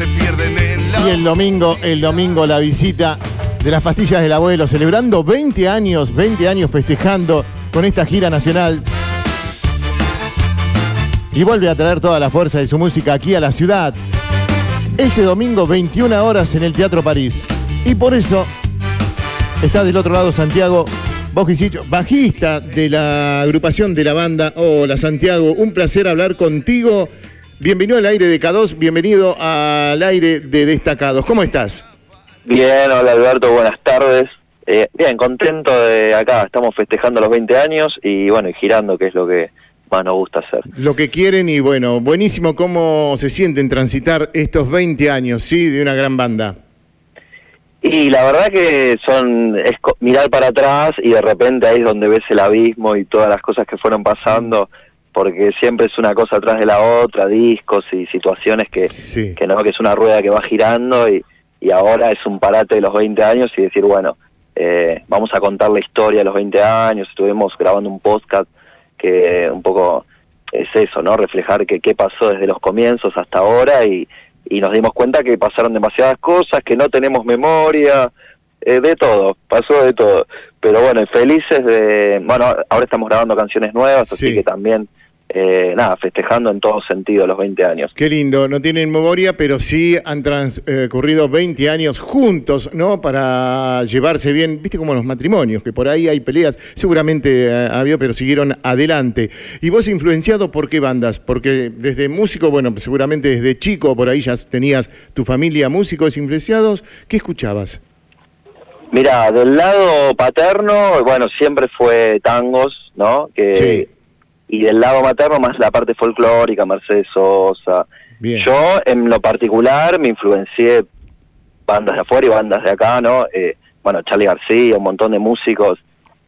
Y el domingo, el domingo la visita de las pastillas del abuelo, celebrando 20 años, 20 años festejando con esta gira nacional. Y vuelve a traer toda la fuerza de su música aquí a la ciudad. Este domingo, 21 horas en el Teatro París. Y por eso está del otro lado Santiago Bojicicho, bajista de la agrupación de la banda. Hola Santiago, un placer hablar contigo. Bienvenido al aire de K2, bienvenido al aire de Destacados. ¿Cómo estás? Bien, hola Alberto, buenas tardes. Eh, bien, contento de acá, estamos festejando los 20 años y bueno, y girando, que es lo que más nos gusta hacer. Lo que quieren y bueno, buenísimo cómo se sienten transitar estos 20 años, ¿sí? De una gran banda. Y la verdad que son es mirar para atrás y de repente ahí es donde ves el abismo y todas las cosas que fueron pasando, porque siempre es una cosa atrás de la otra, discos y situaciones que, que no, que es una rueda que va girando y, y ahora es un parate de los 20 años y decir, bueno, eh, vamos a contar la historia de los 20 años, estuvimos grabando un podcast que un poco es eso, ¿no? Reflejar que qué pasó desde los comienzos hasta ahora y, y nos dimos cuenta que pasaron demasiadas cosas, que no tenemos memoria, eh, de todo, pasó de todo. Pero bueno, felices de, bueno, ahora estamos grabando canciones nuevas, así que también eh, nada, festejando en todo sentido los 20 años. Qué lindo, no tienen memoria, pero sí han transcurrido 20 años juntos, ¿no? Para llevarse bien, viste como los matrimonios, que por ahí hay peleas, seguramente eh, había, pero siguieron adelante. ¿Y vos influenciado por qué bandas? Porque desde músico, bueno, seguramente desde chico por ahí ya tenías tu familia músicos influenciados, ¿qué escuchabas? Mira, del lado paterno, bueno, siempre fue tangos, ¿no? Que y del lado materno más la parte folclórica, Mercedes Sosa. Yo en lo particular me influencié bandas de afuera y bandas de acá, ¿no? Eh, bueno, Charlie García, un montón de músicos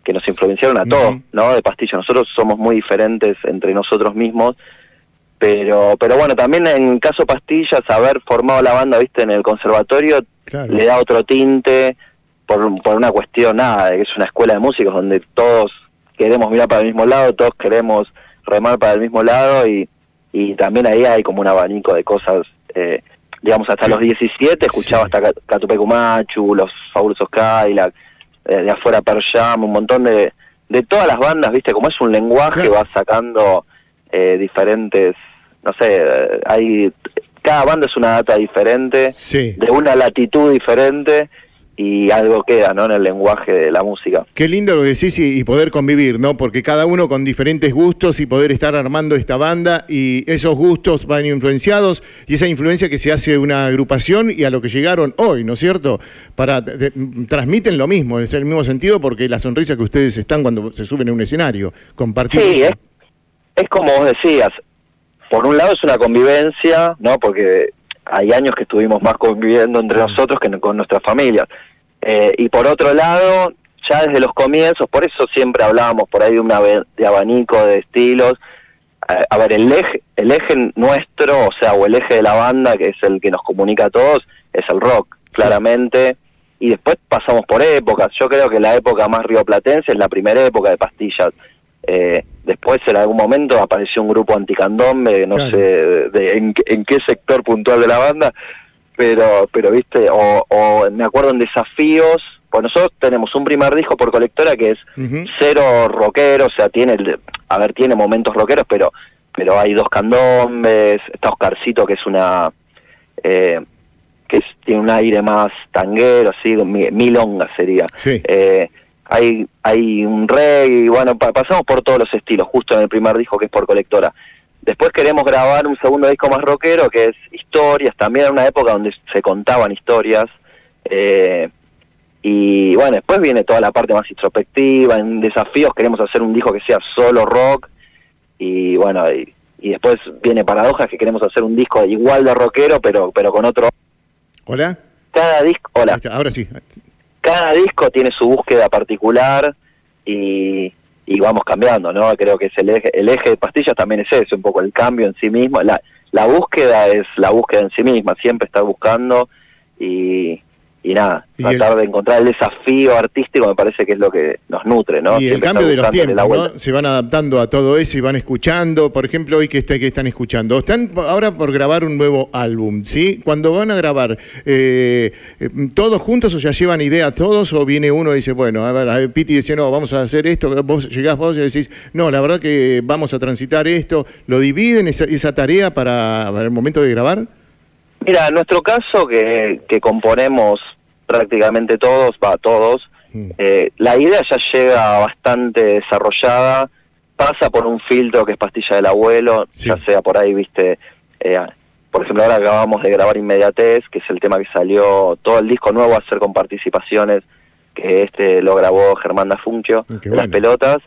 que nos influenciaron a todos, ¿no? De Pastilla. Nosotros somos muy diferentes entre nosotros mismos, pero pero bueno, también en caso Pastillas, haber formado la banda, viste, en el conservatorio, le da otro tinte por, por una cuestión, nada, de que es una escuela de músicos donde todos queremos mirar para el mismo lado, todos queremos remar para el mismo lado y, y también ahí hay como un abanico de cosas, eh, digamos hasta los 17 escuchaba hasta Catupecumachu, los fabulosos Cadillac, eh, de afuera Per Jam, un montón de, de todas las bandas, viste, como es un lenguaje, va sacando eh, diferentes, no sé, hay cada banda es una data diferente, de una latitud diferente y algo queda ¿no? en el lenguaje de la música. Qué lindo lo decís y, y, poder convivir, ¿no? Porque cada uno con diferentes gustos y poder estar armando esta banda y esos gustos van influenciados y esa influencia que se hace una agrupación y a lo que llegaron hoy, ¿no es cierto? Para transmiten lo mismo, es el mismo sentido porque la sonrisa que ustedes están cuando se suben a un escenario, compartir. Sí, es, es como vos decías, por un lado es una convivencia, ¿no? Porque hay años que estuvimos más conviviendo entre nosotros que con nuestras familias. Eh, y por otro lado, ya desde los comienzos, por eso siempre hablábamos por ahí de, una, de abanico de estilos. a ver, el eje, el eje nuestro, o sea, o el eje de la banda, que es el que nos comunica a todos, es el rock, claramente. Y después pasamos por épocas. Yo creo que la época más rioplatense es la primera época de pastillas. Eh, después en algún momento apareció un grupo anticandombe, no sé de, en, en, qué sector puntual de la banda, pero, pero viste, o, me acuerdo en desafíos, pues nosotros tenemos un primer disco por colectora que es cero rockero, o sea, tiene, a ver, tiene momentos rockeros, pero pero hay dos candombes, está Oscarcito que es una, eh, que tiene un aire más tanguero, así, milonga sería. Eh, hay, hay un reggae, y bueno, pasamos por todos los estilos, justo en el primer disco que es por colectora. Después queremos grabar un segundo disco más rockero que es historias, también en una época donde se contaban historias. Eh, y bueno, después viene toda la parte más introspectiva, en desafíos queremos hacer un disco que sea solo rock. Y bueno, y, después viene Paradojas que queremos hacer un disco igual de rockero, pero, pero con otro... Hola. Cada disco... Hola. Ahora sí. Cada disco tiene su búsqueda particular y, y vamos cambiando, ¿no? Creo que es el eje, el eje de pastillas también es eso, un poco el cambio en sí mismo, la, la búsqueda es la búsqueda en sí misma, siempre está buscando y, y nada, tratar de encontrar el desafío artístico me parece que es lo que nos nutre, ¿no? Y el cambio de los tiempos, ¿no? Se van adaptando a todo eso y van escuchando, por ejemplo, hoy que, está, que están escuchando, están ahora por grabar un nuevo álbum, ¿sí? Cuando van a grabar, eh, eh, ¿todos juntos o ya llevan ideas todos o viene uno y dice, bueno, a ver, a ver, Piti dice, no, vamos a hacer esto, vos llegás vos y decís, no, la verdad que vamos a transitar esto, ¿lo dividen esa, esa tarea para, para el momento de grabar? Mira, en nuestro caso, que, que componemos prácticamente todos, va, todos, mm. eh, la idea ya llega bastante desarrollada, pasa por un filtro que es pastilla del abuelo, ya sea por ahí, viste, eh, por ejemplo, ahora acabamos de grabar Inmediatez, que es el tema que salió, todo el disco nuevo a ser con participaciones, que este lo grabó Germán Dafuncio, las pelotas,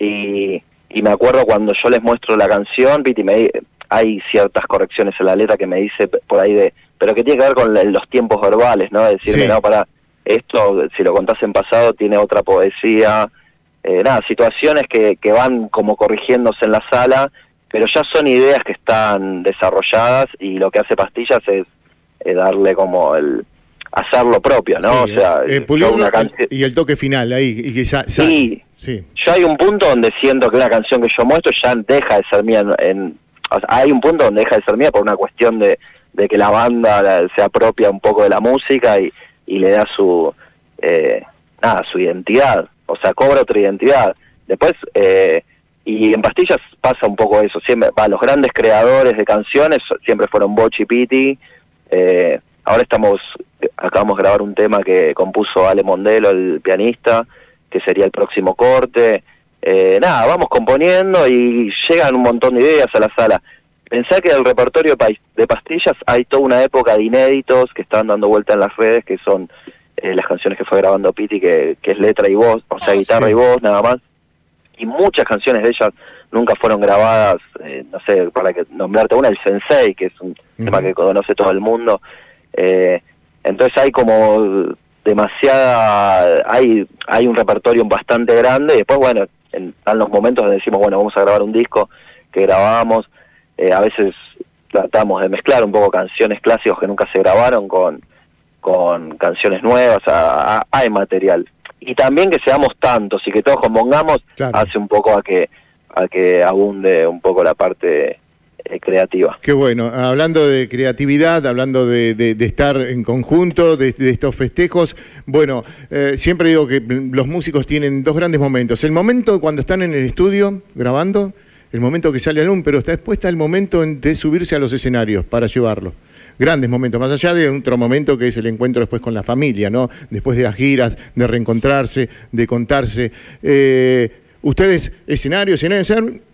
y, y me acuerdo cuando yo les muestro la canción, Piti me hay ciertas correcciones en la letra que me dice por ahí de, pero que tiene que ver con los tiempos verbales, ¿no? Decirme, no, para, esto, si lo contás en pasado, tiene otra poesía, eh, nada, situaciones que, que van como corrigiéndose en la sala, pero ya son ideas que están desarrolladas y lo que hace Pastillas es darle como el hacerlo propio, ¿no? o sea, eh, una y el toque final ahí, y quizá, sí, sí, yo hay un punto donde siento que una canción que yo muestro ya deja de ser mía en hay un punto donde deja de ser mía por una cuestión de, de que la banda se apropia un poco de la música y, le da su eh, nada su identidad o sea cobra otra identidad. Después eh, y en pastillas pasa un poco eso siempre va, los grandes creadores de canciones siempre fueron Bochi y Piti eh, ahora estamos acabamos de grabar un tema que compuso Ale Mondelo el pianista que sería el próximo corte eh, nada, vamos componiendo y llegan un montón de ideas a la sala. Pensá que el repertorio de pastillas hay toda una época de inéditos que están dando vuelta en las redes, que son eh, las canciones que fue grabando Piti, que, es letra y voz, o sea, ah, guitarra y voz, nada más. Y muchas canciones de ellas nunca fueron grabadas, eh, no sé, para que nombrarte una, el Sensei, que es un tema que conoce todo el mundo. entonces hay como demasiada, hay, hay un repertorio bastante grande, y después, bueno, en, los momentos donde decimos, bueno, vamos a grabar un disco que grabamos, eh, a veces tratamos de mezclar un poco canciones clásicos que nunca se grabaron con, con canciones nuevas, hay material. Y también que seamos tantos y que todos compongamos hace un poco a que, a que abunde un poco la parte eh, creativa. Qué bueno, hablando de creatividad, hablando de, estar en conjunto, de, estos festejos, bueno, eh, siempre digo que los músicos tienen dos grandes momentos. El momento cuando están en el estudio grabando, el momento que sale algún, pero está después está el momento de subirse a los escenarios para llevarlo grandes momentos, más allá de otro momento que es el encuentro después con la familia, ¿no? Después de las giras, de reencontrarse, de contarse. Eh, Ustedes, escenario, escenario,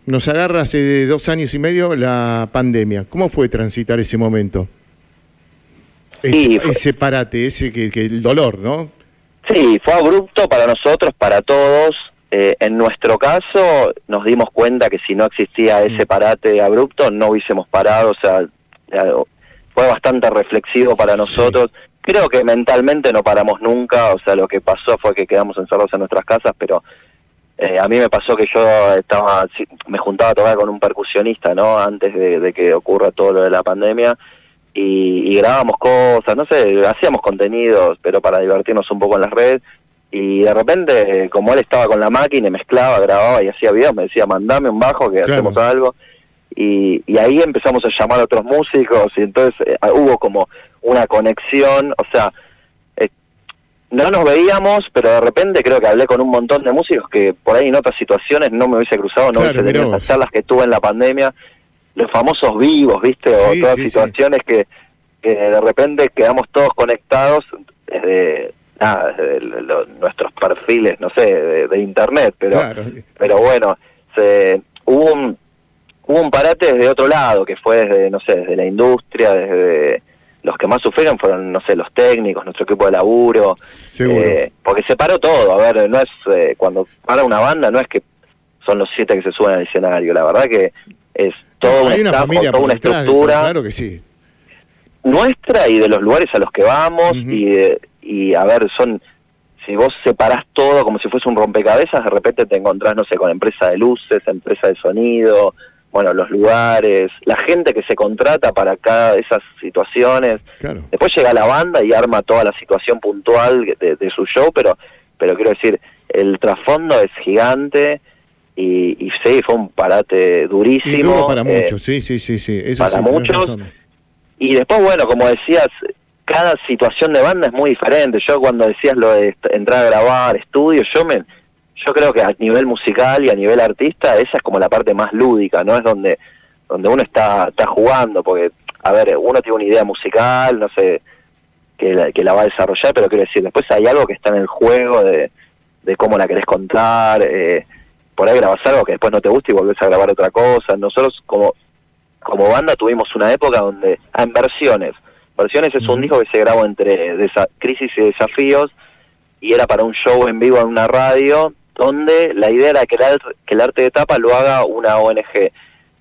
nos agarra hace dos años y medio la pandemia. ¿Cómo fue transitar ese momento? ese, parate, ese que, el dolor, ¿no? Sí, fue abrupto para nosotros, para todos. Eh, en nuestro caso, nos dimos cuenta que si no existía mm. ese parate abrupto, no hubiésemos parado. O sea, fue bastante reflexivo para nosotros. Creo que mentalmente no paramos nunca. O sea, lo que pasó fue que quedamos encerrados en nuestras casas, pero eh, a mí me pasó que yo estaba, me juntaba a tocar con un percusionista, ¿no? Antes de, que ocurra todo lo de la pandemia y, grabábamos cosas, no sé, hacíamos contenidos, pero para divertirnos un poco en las redes. Y de repente, como él estaba con la máquina, mezclaba, grababa y hacía videos, me decía, mandame un bajo que hacemos algo. Y, y, ahí empezamos a llamar a otros músicos y entonces eh, hubo como una conexión, o sea, no nos veíamos, pero de repente creo que hablé con un montón de músicos que por ahí en otras situaciones no me hubiese cruzado, no hubiese tenido las charlas que tuve en la pandemia, los famosos vivos, ¿viste? o todas situaciones que, de repente quedamos todos conectados desde, nada, nuestros perfiles, no sé, de, internet, pero, pero bueno, se, hubo un, hubo un parate desde otro lado, que fue desde, no sé, desde la industria, desde los que más sufrieron fueron, no sé, los técnicos, nuestro equipo de laburo, eh, porque se paró todo, a ver, no es, eh, cuando para una banda no es que son los siete que se suben al escenario, la verdad que es todo un una toda una estructura. Claro que sí. Nuestra y de los lugares a los que vamos y, y a ver, son, si vos separás todo como si fuese un rompecabezas, de repente te encontrás, no sé, con empresa de luces, empresa de sonido, bueno, los lugares, la gente que se contrata para cada de esas situaciones. Claro. Después llega la banda y arma toda la situación puntual de, de su show, pero, pero quiero decir, el trasfondo es gigante y, y sí, fue un parate durísimo. Y para eh, muchos, sí, sí, sí, sí. Eso para sí, muchos. Y después, bueno, como decías, cada situación de banda es muy diferente. Yo cuando decías lo de entrar a grabar, estudio, yo me yo creo que a nivel musical y a nivel artista esa es como la parte más lúdica, ¿no? Es donde donde uno está está jugando porque a ver, uno tiene una idea musical, no sé, que la, que la va a desarrollar, pero quiero decir, después hay algo que está en el juego de, de cómo la querés contar, eh, por ahí grabás algo que después no te gusta y volvés a grabar otra cosa. Nosotros como como banda tuvimos una época donde, ah, en versiones, versiones es un disco que se grabó entre crisis y desafíos y era para un show en vivo en una radio donde la idea era que el, que el arte de tapa lo haga una ONG,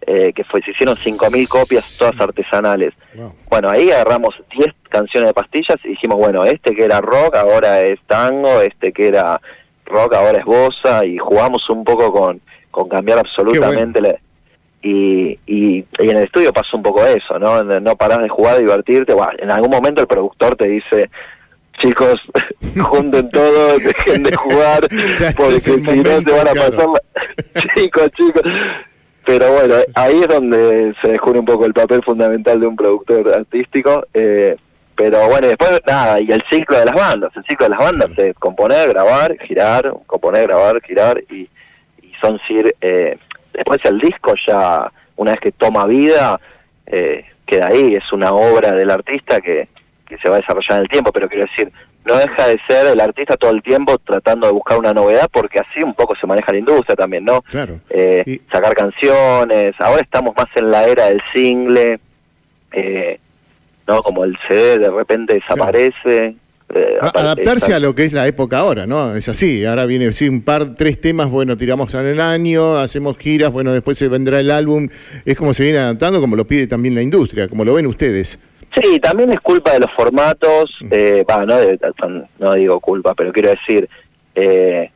eh, que fue, se hicieron 5.000 copias todas artesanales. Wow. Bueno, ahí agarramos 10 canciones de pastillas y dijimos, bueno, este que era rock ahora es tango, este que era rock ahora es bossa y jugamos un poco con, con cambiar absolutamente la- y, y, y en el estudio pasa un poco eso, ¿no? No parás de jugar, de divertirte. Bueno, en algún momento el productor te dice, chicos, junten todo, dejen de jugar, porque si no te van a pasar... la- chicos, chicos. Pero bueno, ahí es donde se descubre un poco el papel fundamental de un productor artístico. Eh, pero bueno, y después nada, y el ciclo de las bandas. El ciclo de las bandas es componer, grabar, girar, componer, grabar, girar, y, y son. Eh, después el disco ya, una vez que toma vida, eh, queda ahí. Es una obra del artista que, que se va a desarrollar en el tiempo, pero quiero decir, no deja de ser el artista todo el tiempo tratando de buscar una novedad, porque así un poco se maneja la industria también, ¿no? Claro. eh, Y- sacar canciones. Ahora estamos más en la era del single, eh, ¿no? Como el CD de repente desaparece. eh, Adaptarse a lo que es la época ahora, ¿no? Es así. Ahora viene sí, un par, tres temas, bueno, tiramos en el año, hacemos giras, bueno, después se vendrá el álbum. Es como se viene adaptando, como lo pide también la industria, como lo ven ustedes. Sí, también es culpa de los formatos. Mm. eh, no, de- no digo culpa, pero quiero decir. Eh,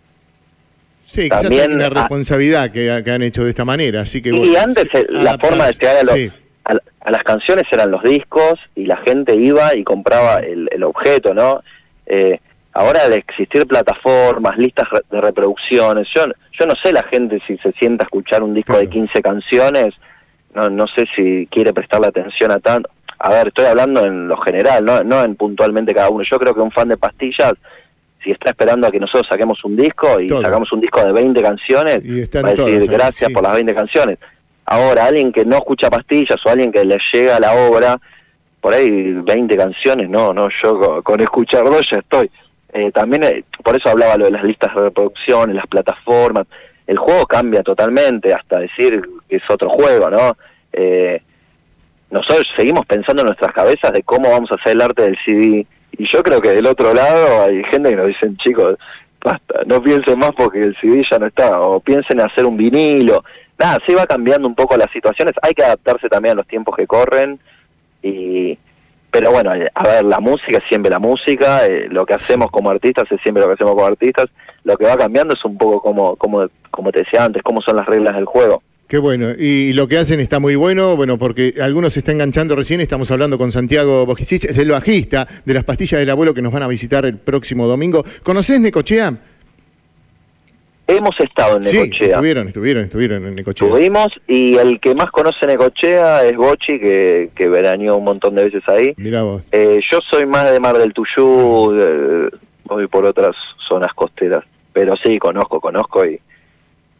Sí, quizás También, hay una ah, responsabilidad que, que han hecho de esta manera, así que y bueno, antes sí, eh, la forma de llegar a, los- sí. a, a las canciones eran los discos y la gente iba y compraba el, el objeto, ¿no? Eh, ahora al existir plataformas, listas de reproducciones, yo, yo no sé la gente si se sienta a escuchar un disco de Claro. 15 canciones, no, no sé si quiere prestarle atención a tanto. A ver, estoy hablando en lo general, no, no en puntualmente cada uno. Yo creo que un fan de pastillas, si está esperando a que nosotros saquemos un disco y Todo. sacamos un disco de 20 canciones, va a decir gracias sí. por las 20 canciones. Ahora, alguien que no escucha pastillas o alguien que le llega la obra, por ahí 20 canciones, no, no, yo con, con escuchar dos ya estoy. Eh, también, eh, por eso hablaba lo de las listas de reproducción, las plataformas. El juego cambia totalmente, hasta decir que es otro juego, ¿no? Eh, nosotros seguimos pensando en nuestras cabezas de cómo vamos a hacer el arte del CD. Y yo creo que del otro lado hay gente que nos dicen, chicos, basta, no piensen más porque el CD ya no está, o piensen en hacer un vinilo. Nada, sí va cambiando un poco las situaciones, hay que adaptarse también a los tiempos que corren. y Pero bueno, eh, a ver, la música es siempre la música, eh, lo que hacemos como artistas es siempre lo que hacemos como artistas. Lo que va cambiando es un poco como, como, como te decía antes, cómo son las reglas del juego. Qué bueno, y lo que hacen está muy bueno, bueno, porque algunos se está enganchando recién, estamos hablando con Santiago Bojicic, es el bajista de las pastillas del abuelo que nos van a visitar el próximo domingo. ¿Conocés Necochea? Hemos estado en Sí, Necochea. estuvieron, estuvieron, estuvieron en Necochea. Estuvimos y el que más conoce Necochea es Bochi, que, que veraneó un montón de veces ahí. Mirá vos. Eh, yo soy más de Mar del Tuyú, voy por otras zonas costeras, pero sí, conozco, conozco y,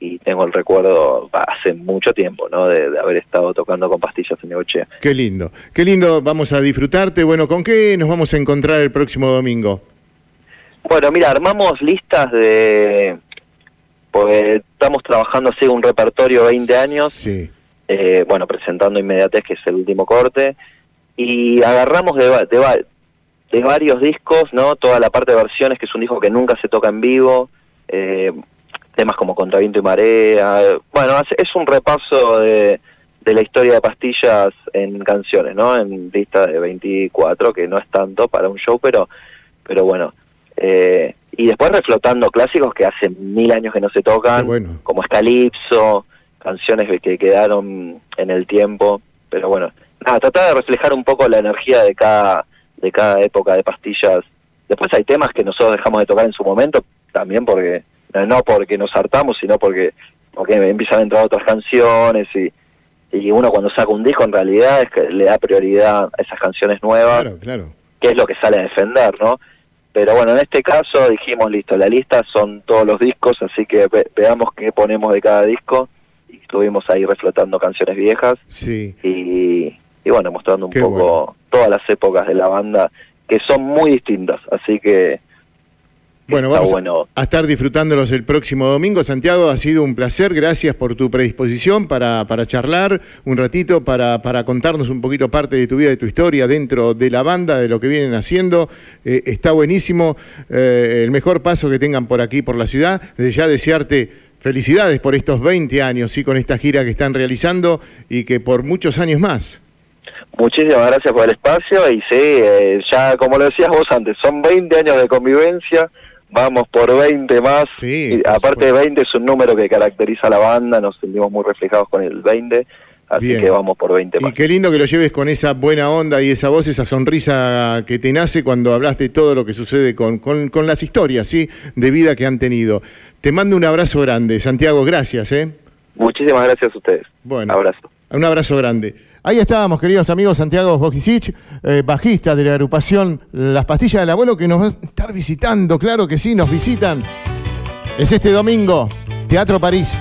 y tengo el recuerdo hace mucho tiempo, ¿no? De, de haber estado tocando con pastillas en Necochea. Qué lindo, qué lindo, vamos a disfrutarte. Bueno, ¿con qué nos vamos a encontrar el próximo domingo? Bueno, mira, armamos listas de... Pues estamos trabajando así un repertorio 20 años, Sí, eh, bueno, presentando Inmediatez, que es el último corte, y agarramos de, de, de varios discos, ¿no? Toda la parte de versiones, que es un disco que nunca se toca en vivo, eh, temas como Contra Viento y Marea, bueno, es un repaso de, de la historia de pastillas en canciones, ¿no? En lista de 24, que no es tanto para un show, pero, pero bueno. Eh, y después reflotando clásicos que hace mil años que no se tocan, bueno. como Escalipso, canciones que quedaron en el tiempo, pero bueno, nada, tratar de reflejar un poco la energía de cada, de cada época de pastillas. Después hay temas que nosotros dejamos de tocar en su momento, también porque, no porque nos hartamos, sino porque, porque empiezan a entrar otras canciones y, y uno cuando saca un disco en realidad es que le da prioridad a esas canciones nuevas, claro, claro. que es lo que sale a defender, ¿no? Pero bueno, en este caso dijimos, listo, la lista son todos los discos, así que veamos qué ponemos de cada disco. Y estuvimos ahí reflotando canciones viejas. Sí. Y, y bueno, mostrando un poco todas las épocas de la banda, que son muy distintas. Así que bueno, vamos a estar disfrutándolos el próximo domingo. Santiago, ha sido un placer. Gracias por tu predisposición para, para charlar un ratito, para, para contarnos un poquito parte de tu vida, de tu historia dentro de la banda, de lo que vienen haciendo. Eh, está buenísimo. Eh, el mejor paso que tengan por aquí, por la ciudad. Desde ya desearte felicidades por estos 20 años, y con esta gira que están realizando y que por muchos años más. Muchísimas gracias por el espacio y sí, eh, ya como lo decías vos antes, son 20 años de convivencia vamos por 20 más. Sí, aparte de 20 es un número que caracteriza a la banda, nos sentimos muy reflejados con el 20. Así que vamos por 20 más. Y qué lindo que lo lleves con esa buena onda y esa voz, esa sonrisa que te nace cuando hablas de todo lo que sucede con, con, las historias ¿sí? de vida que han tenido. Te mando un abrazo grande. Santiago, gracias. ¿eh? Muchísimas gracias a ustedes. Bueno, abrazo. Un abrazo grande. Ahí estábamos, queridos amigos, Santiago Bojicic, eh, bajista de la agrupación Las Pastillas del Abuelo, que nos va a estar visitando, claro que sí, nos visitan. Es este domingo, Teatro París.